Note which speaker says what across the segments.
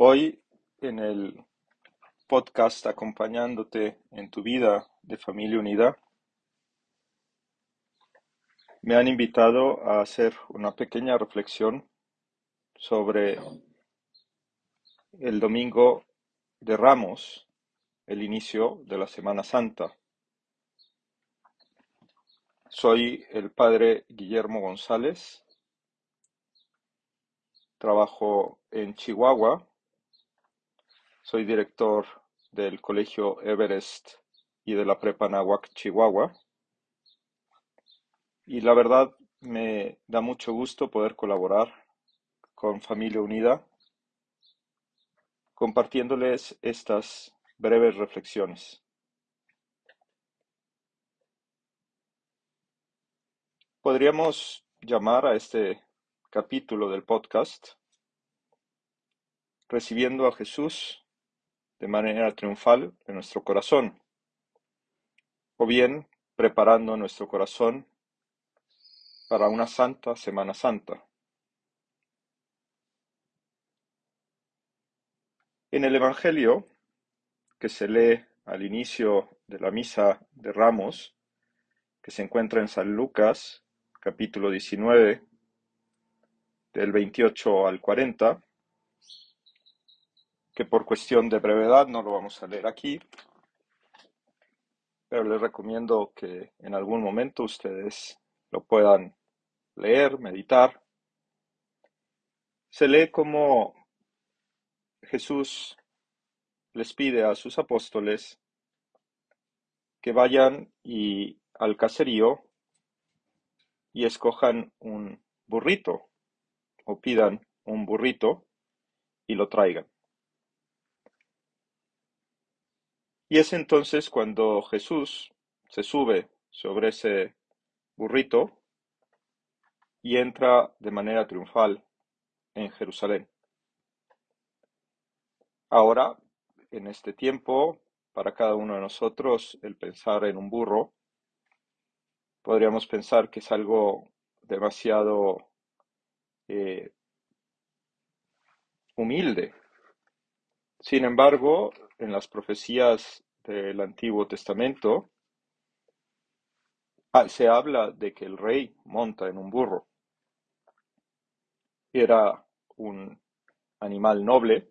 Speaker 1: Hoy en el podcast acompañándote en tu vida de familia unida, me han invitado a hacer una pequeña reflexión sobre el domingo de Ramos, el inicio de la Semana Santa. Soy el padre Guillermo González, trabajo en Chihuahua, soy director del Colegio Everest y de la Prepa Nahuac, Chihuahua. Y la verdad me da mucho gusto poder colaborar con Familia Unida compartiéndoles estas breves reflexiones. Podríamos llamar a este capítulo del podcast Recibiendo a Jesús de manera triunfal en nuestro corazón, o bien preparando nuestro corazón para una santa Semana Santa. En el Evangelio que se lee al inicio de la misa de Ramos, que se encuentra en San Lucas, capítulo 19, del 28 al 40, que por cuestión de brevedad no lo vamos a leer aquí, pero les recomiendo que en algún momento ustedes lo puedan leer, meditar. Se lee como Jesús les pide a sus apóstoles que vayan y al caserío y escojan un burrito o pidan un burrito y lo traigan. Y es entonces cuando Jesús se sube sobre ese burrito y entra de manera triunfal en Jerusalén. Ahora, en este tiempo, para cada uno de nosotros, el pensar en un burro, podríamos pensar que es algo demasiado eh, humilde. Sin embargo, en las profecías del Antiguo Testamento ah, se habla de que el rey monta en un burro. Era un animal noble,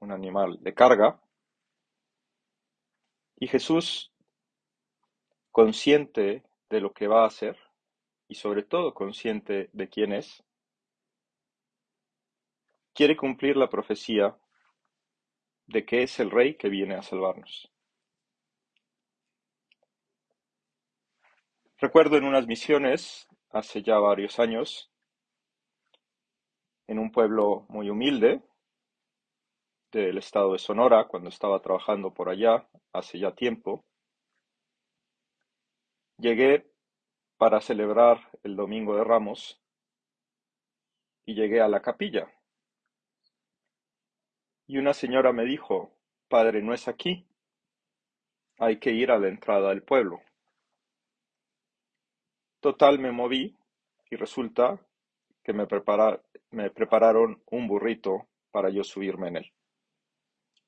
Speaker 1: un animal de carga, y Jesús, consciente de lo que va a hacer, y sobre todo consciente de quién es, quiere cumplir la profecía de que es el Rey que viene a salvarnos. Recuerdo en unas misiones, hace ya varios años, en un pueblo muy humilde del estado de Sonora, cuando estaba trabajando por allá, hace ya tiempo, llegué para celebrar el Domingo de Ramos y llegué a la capilla y una señora me dijo, Padre, no es aquí, hay que ir a la entrada del pueblo. Total me moví y resulta que me, me prepararon un burrito para yo subirme en él.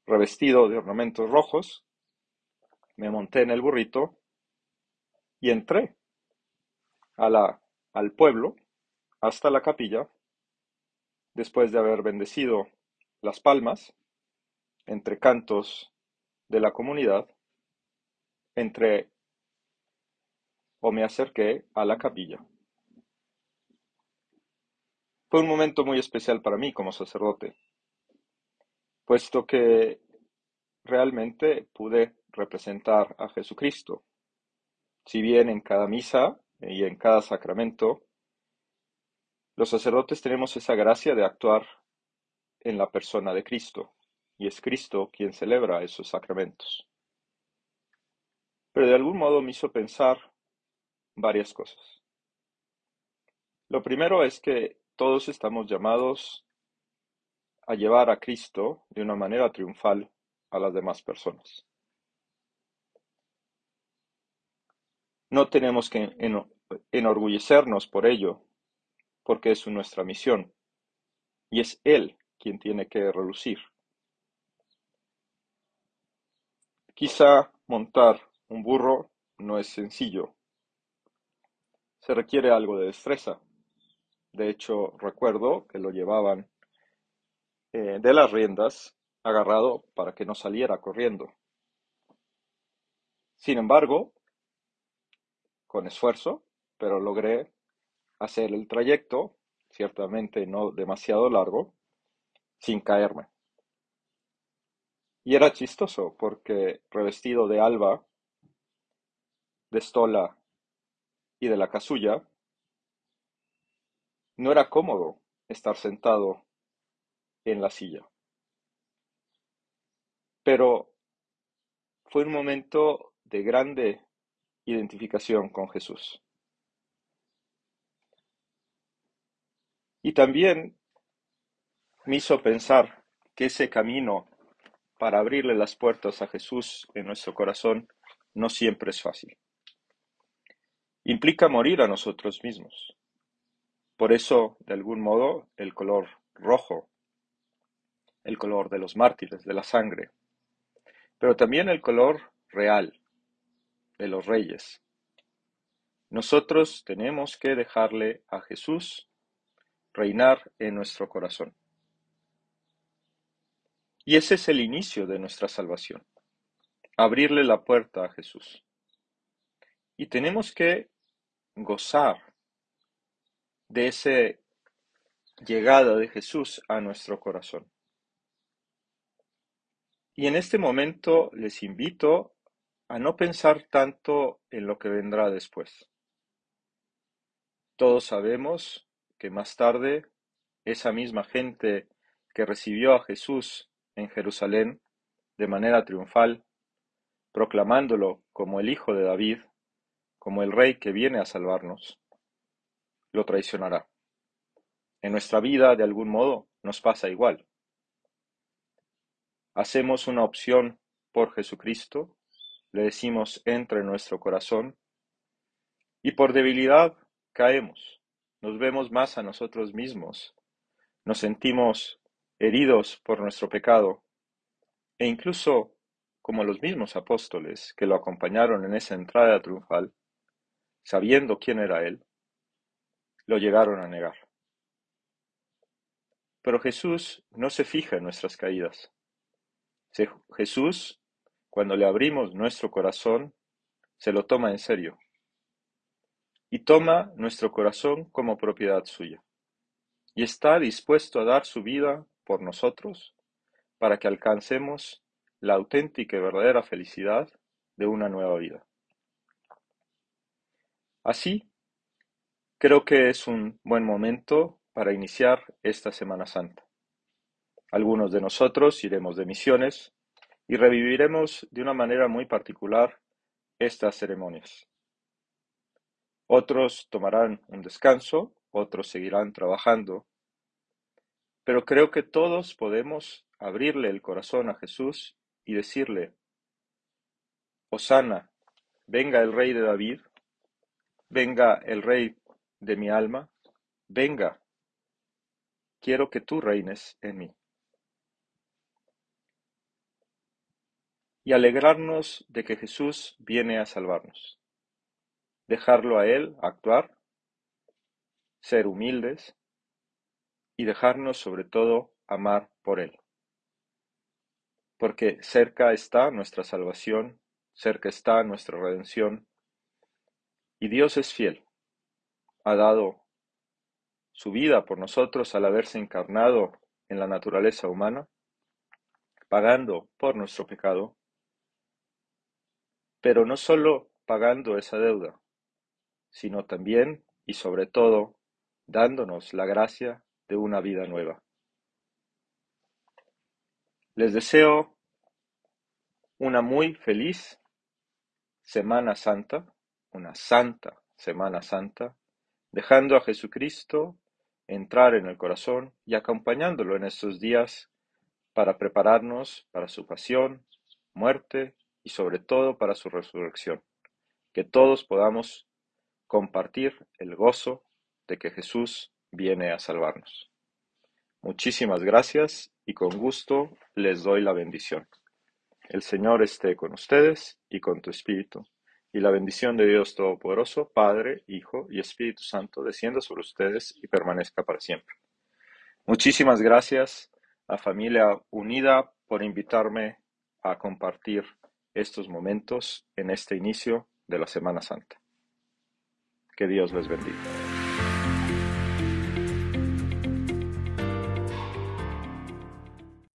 Speaker 1: Revestido de ornamentos rojos, me monté en el burrito y entré a la, al pueblo hasta la capilla después de haber bendecido las Palmas, entre cantos de la comunidad, entre o me acerqué a la capilla. Fue un momento muy especial para mí como sacerdote, puesto que realmente pude representar a Jesucristo. Si bien en cada misa y en cada sacramento, los sacerdotes tenemos esa gracia de actuar en la persona de Cristo, y es Cristo quien celebra esos sacramentos. Pero de algún modo me hizo pensar varias cosas. Lo primero es que todos estamos llamados a llevar a Cristo de una manera triunfal a las demás personas. No tenemos que enorgullecernos por ello, porque es nuestra misión, y es Él quien tiene que relucir. Quizá montar un burro no es sencillo. Se requiere algo de destreza. De hecho, recuerdo que lo llevaban eh, de las riendas agarrado para que no saliera corriendo. Sin embargo, con esfuerzo, pero logré hacer el trayecto, ciertamente no demasiado largo, sin caerme. Y era chistoso porque revestido de alba, de estola y de la casulla, no era cómodo estar sentado en la silla. Pero fue un momento de grande identificación con Jesús. Y también me hizo pensar que ese camino para abrirle las puertas a Jesús en nuestro corazón no siempre es fácil. Implica morir a nosotros mismos. Por eso, de algún modo, el color rojo, el color de los mártires, de la sangre, pero también el color real de los reyes. Nosotros tenemos que dejarle a Jesús reinar en nuestro corazón. Y ese es el inicio de nuestra salvación, abrirle la puerta a Jesús. Y tenemos que gozar de esa llegada de Jesús a nuestro corazón. Y en este momento les invito a no pensar tanto en lo que vendrá después. Todos sabemos que más tarde esa misma gente que recibió a Jesús en Jerusalén de manera triunfal, proclamándolo como el Hijo de David, como el Rey que viene a salvarnos, lo traicionará. En nuestra vida, de algún modo, nos pasa igual. Hacemos una opción por Jesucristo, le decimos entre en nuestro corazón, y por debilidad caemos, nos vemos más a nosotros mismos, nos sentimos heridos por nuestro pecado, e incluso como los mismos apóstoles que lo acompañaron en esa entrada triunfal, sabiendo quién era Él, lo llegaron a negar. Pero Jesús no se fija en nuestras caídas. Jesús, cuando le abrimos nuestro corazón, se lo toma en serio y toma nuestro corazón como propiedad suya y está dispuesto a dar su vida por nosotros para que alcancemos la auténtica y verdadera felicidad de una nueva vida. Así, creo que es un buen momento para iniciar esta Semana Santa. Algunos de nosotros iremos de misiones y reviviremos de una manera muy particular estas ceremonias. Otros tomarán un descanso, otros seguirán trabajando, pero creo que todos podemos abrirle el corazón a Jesús y decirle, Osana, venga el rey de David, venga el rey de mi alma, venga, quiero que tú reines en mí. y alegrarnos de que Jesús viene a salvarnos. Dejarlo a Él actuar, ser humildes y dejarnos sobre todo amar por Él. Porque cerca está nuestra salvación, cerca está nuestra redención, y Dios es fiel. Ha dado su vida por nosotros al haberse encarnado en la naturaleza humana, pagando por nuestro pecado pero no solo pagando esa deuda, sino también y sobre todo dándonos la gracia de una vida nueva. Les deseo una muy feliz Semana Santa, una santa Semana Santa, dejando a Jesucristo entrar en el corazón y acompañándolo en estos días para prepararnos para su pasión, muerte y sobre todo para su resurrección. Que todos podamos compartir el gozo de que Jesús viene a salvarnos. Muchísimas gracias y con gusto les doy la bendición. El Señor esté con ustedes y con tu espíritu. Y la bendición de Dios Todopoderoso, Padre, Hijo y Espíritu Santo, descienda sobre ustedes y permanezca para siempre. Muchísimas gracias a Familia Unida por invitarme a compartir estos momentos en este inicio de la Semana Santa. Que Dios les bendiga.